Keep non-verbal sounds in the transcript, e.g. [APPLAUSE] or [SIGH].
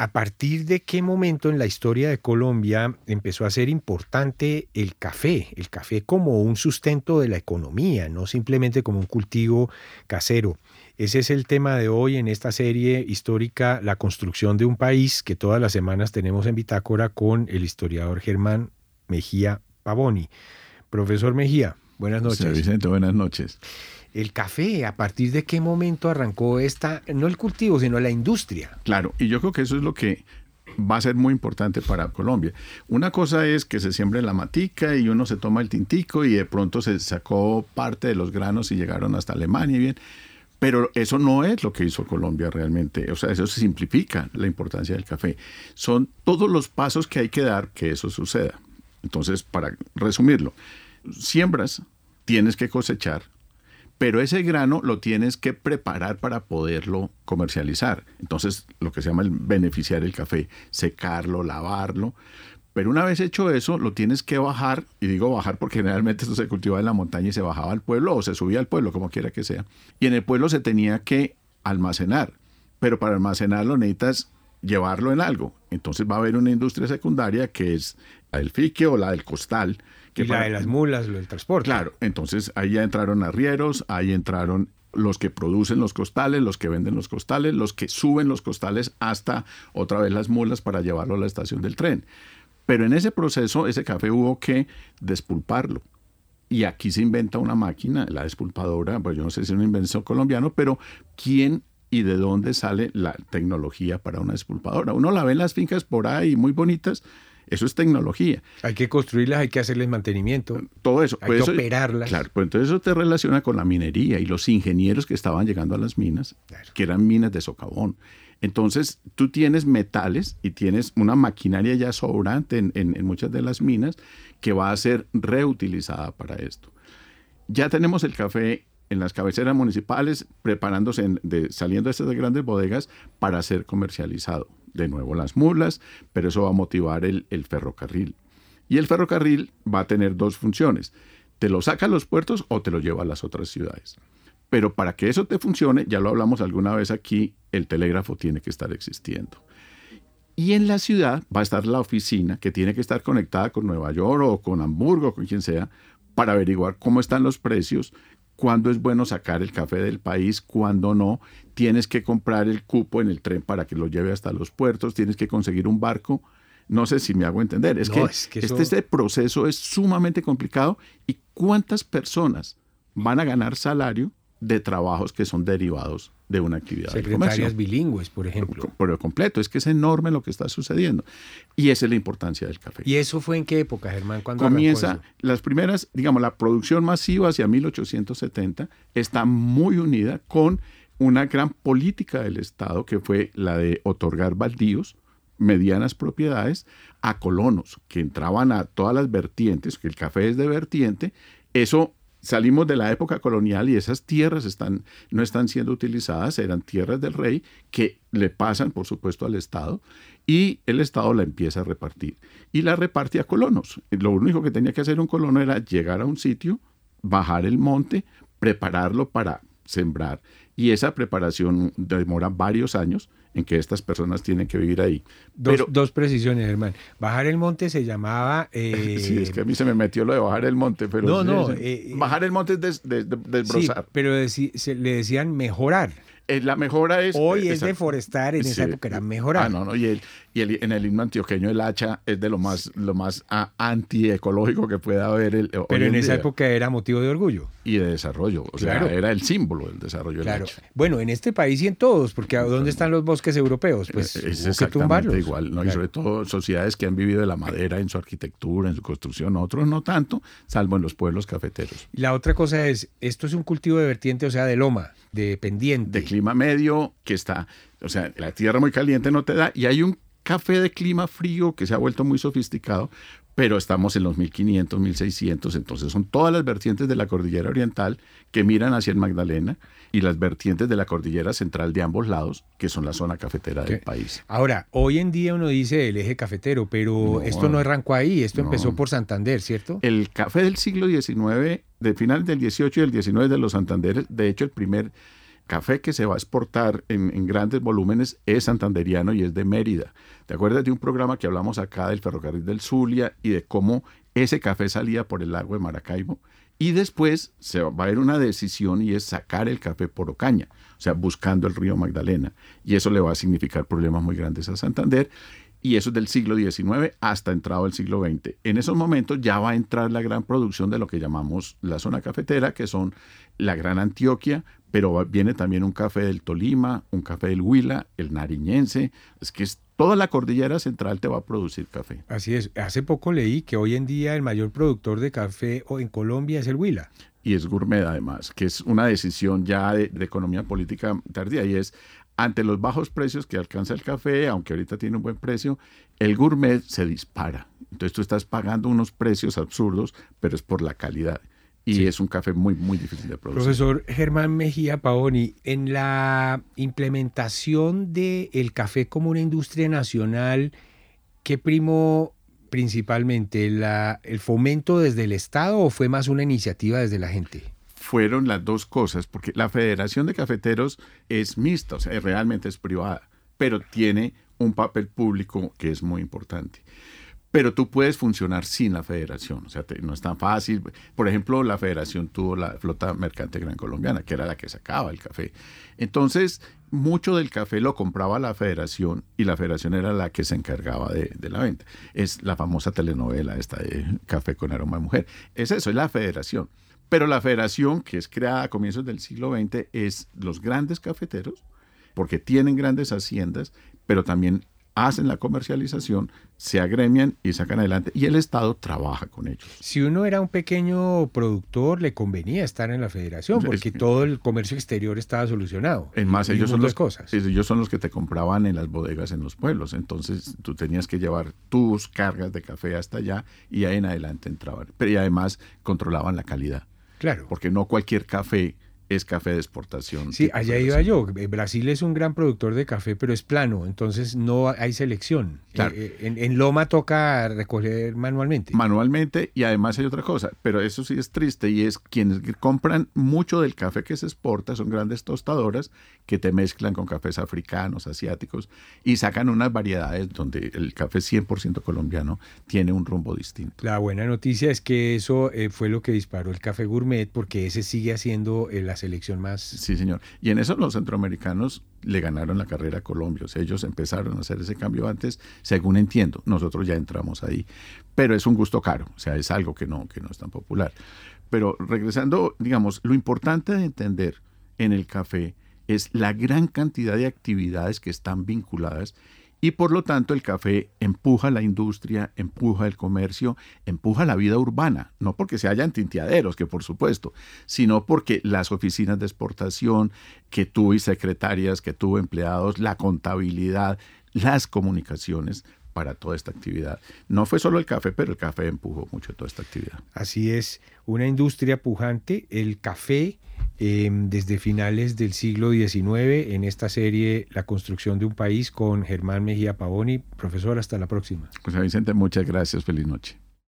¿A partir de qué momento en la historia de Colombia empezó a ser importante el café? El café como un sustento de la economía, no simplemente como un cultivo casero. Ese es el tema de hoy en esta serie histórica, La construcción de un país, que todas las semanas tenemos en Bitácora con el historiador Germán Mejía Pavoni. Profesor Mejía, buenas noches. Señor Vicente, buenas noches el café, ¿a partir de qué momento arrancó esta, no el cultivo, sino la industria? Claro, y yo creo que eso es lo que va a ser muy importante para Colombia. Una cosa es que se siembre la matica y uno se toma el tintico y de pronto se sacó parte de los granos y llegaron hasta Alemania y bien. Pero eso no es lo que hizo Colombia realmente. O sea, eso se simplifica la importancia del café. Son todos los pasos que hay que dar que eso suceda. Entonces, para resumirlo, siembras, tienes que cosechar, pero ese grano lo tienes que preparar para poderlo comercializar. Entonces, lo que se llama el beneficiar el café, secarlo, lavarlo. Pero una vez hecho eso, lo tienes que bajar, y digo bajar porque generalmente esto se cultivaba en la montaña y se bajaba al pueblo o se subía al pueblo, como quiera que sea. Y en el pueblo se tenía que almacenar, pero para almacenarlo necesitas llevarlo en algo. Entonces va a haber una industria secundaria que es la del fique o la del costal, y la de las mulas, lo del transporte. Claro, entonces ahí ya entraron arrieros, ahí entraron los que producen los costales, los que venden los costales, los que suben los costales hasta otra vez las mulas para llevarlo a la estación del tren. Pero en ese proceso, ese café hubo que despulparlo. Y aquí se inventa una máquina, la despulpadora, pues yo no sé si es una invención colombiana, pero ¿quién y de dónde sale la tecnología para una despulpadora? Uno la ve en las fincas por ahí muy bonitas, eso es tecnología. Hay que construirlas, hay que hacerles mantenimiento. Todo eso. Hay que operarlas. Claro, pues entonces eso te relaciona con la minería y los ingenieros que estaban llegando a las minas, que eran minas de socavón. Entonces tú tienes metales y tienes una maquinaria ya sobrante en, muchas de las minas que va a ser reutilizada para esto. Ya tenemos el café en las cabeceras municipales preparándose, de, saliendo de estas grandes bodegas para ser comercializado de nuevo las mulas, pero eso va a motivar el, ferrocarril. Y el ferrocarril va a tener dos funciones. Te lo saca a los puertos o te lo lleva a las otras ciudades. Pero para que eso te funcione, ya lo hablamos alguna vez aquí, el telégrafo tiene que estar existiendo. Y en la ciudad va a estar la oficina que tiene que estar conectada con Nueva York o con Hamburgo, con quien sea, para averiguar cómo están los precios, cuándo es bueno sacar el café del país, cuándo no. Tienes que comprar el cupo en el tren para que lo lleve hasta los puertos, tienes que conseguir un barco. No sé si me hago entender. Es que, este, este proceso es sumamente complicado. ¿Y cuántas personas van a ganar salario de trabajos que son derivados de una actividad Secretarias bilingües, por ejemplo. Por, el completo, es que es enorme lo que está sucediendo. Y esa es la importancia del café. ¿Y eso fue en qué época, Germán? ¿Cuándo Comienza, las primeras, digamos, la producción masiva hacia 1870 está muy unida con una gran política del Estado que fue la de otorgar baldíos, medianas propiedades, a colonos que entraban a todas las vertientes, que el café es de vertiente, eso salimos de la época colonial y esas tierras están, no están siendo utilizadas, eran tierras del rey que le pasan, por supuesto, al Estado y el Estado la empieza a repartir. Y la reparte a colonos. Lo único que tenía que hacer un colono era llegar a un sitio, bajar el monte, prepararlo para sembrar. Y esa preparación demora varios años en que estas personas tienen que vivir ahí. Dos, dos precisiones, hermano. Bajar el monte se llamaba... Eh... [LAUGHS] Sí, es que a mí se me metió lo de bajar el monte, pero... No, no. Eh, bajar el monte es desbrozar. Sí, pero se, le decían mejorar. Eh, la mejora es... Hoy es deforestar, en esa época era mejorar. Ah, no, no, y, el, y el, en el himno antioqueño el hacha es de lo más, lo más ah, antiecológico que pueda haber. El, Pero en, esa época era motivo de orgullo. Y de desarrollo, o sea, era el símbolo del desarrollo claro. Bueno, en este país y en todos, porque ¿dónde están los bosques europeos? Pues es exactamente igual, ¿no? y sobre todo sociedades que han vivido de la madera en su arquitectura, en su construcción, otros no tanto, salvo en los pueblos cafeteros. La otra cosa es, esto es un cultivo de vertiente, o sea, de loma, de pendiente. De clima medio, que está, o sea, la tierra muy caliente no te da, y hay un café de clima frío que se ha vuelto muy sofisticado, pero estamos en los 1500, 1600, entonces son todas las vertientes de la cordillera oriental que miran hacia el Magdalena y las vertientes de la cordillera central de ambos lados, que son la zona cafetera del país. Ahora, hoy en día uno dice el eje cafetero, pero esto no arrancó ahí, esto empezó por Santander, ¿cierto? El café del siglo XIX, de final del XVIII y el XIX de los Santanderes, de hecho el primer café que se va a exportar en, grandes volúmenes es santanderiano y es de Mérida. ¿Te acuerdas de un programa que hablamos acá del ferrocarril del Zulia y de cómo ese café salía por el lago de Maracaibo? Y después se va a haber una decisión y es sacar el café por Ocaña, o sea, buscando el río Magdalena. Y eso le va a significar problemas muy grandes a Santander y eso es del siglo XIX hasta entrado el siglo XX. En esos momentos ya va a entrar la gran producción de lo que llamamos la zona cafetera, que son la Gran Antioquia, pero viene también un café del Tolima, un café del Huila, el Nariñense, es que es, toda la cordillera central te va a producir café. Así es, hace poco leí que hoy en día el mayor productor de café en Colombia es el Huila y es gourmet además, que es una decisión ya de, de, economía política tardía y es ante los bajos precios que alcanza el café, aunque ahorita tiene un buen precio, el gourmet se dispara. Entonces tú estás pagando unos precios absurdos, pero es por la calidad. Y es un café muy, muy difícil de producir. Profesor Germán Mejía Paoni, en la implementación del café como una industria nacional, ¿qué primó principalmente? La, ¿El fomento desde el Estado o fue más una iniciativa desde la gente? Fueron las dos cosas, porque la Federación de Cafeteros es mixta, o sea, realmente es privada, pero tiene un papel público que es muy importante. Pero tú puedes funcionar sin la federación, o sea, no es tan fácil. Por ejemplo, la federación tuvo la flota mercante gran colombiana, que era la que sacaba el café. Entonces, mucho del café lo compraba la federación y la federación era la que se encargaba de, de, la venta. Es la famosa telenovela esta de Café con aroma de mujer. Es eso, es la federación. Pero la federación, que es creada a comienzos del siglo XX, es los grandes cafeteros, porque tienen grandes haciendas, pero también hacen la comercialización, se agremian y sacan adelante y el Estado trabaja con ellos. Si uno era un pequeño productor, le convenía estar en la federación porque todo el comercio exterior estaba solucionado. En más, ellos son, los, cosas. ellos son los que te compraban en las bodegas en los pueblos, entonces tú tenías que llevar tus cargas de café hasta allá y ahí en adelante entraban. Pero y además controlaban la calidad. Claro. Porque no cualquier café es café de exportación. Sí, allá iba yo. Eh, Brasil es un gran productor de café, pero es plano, entonces no hay selección. Eh, eh, en, Loma toca recoger manualmente. Manualmente y además hay otra cosa, pero eso sí es triste y es quienes compran mucho del café que se exporta son grandes tostadoras que te mezclan con cafés africanos, asiáticos y sacan unas variedades donde el café 100% colombiano tiene un rumbo distinto. La buena noticia es que eso fue lo que disparó el café gourmet porque ese sigue haciendo la selección más... Sí, señor. Y en eso los centroamericanos le ganaron la carrera a Colombia. Ellos empezaron a hacer ese cambio antes, según entiendo. Nosotros ya entramos ahí. Pero es un gusto caro. O sea, es algo que no, que no es tan popular. Pero regresando, digamos, lo importante de entender en el café es la gran cantidad de actividades que están vinculadas y por lo tanto el café empuja la industria, empuja el comercio, empuja la vida urbana, no porque se hayan tinteaderos, que por supuesto, sino porque las oficinas de exportación, que y secretarias, que tuvo empleados, la contabilidad, las comunicaciones, para toda esta actividad. No fue solo el café, pero el café empujó mucho toda esta actividad. Así es, una industria pujante, el café Em, desde finales del siglo XIX en esta serie La construcción de un país con Germán Mejía Pavoni. Profesor, hasta la próxima. José Vicente, muchas gracias. Feliz noche.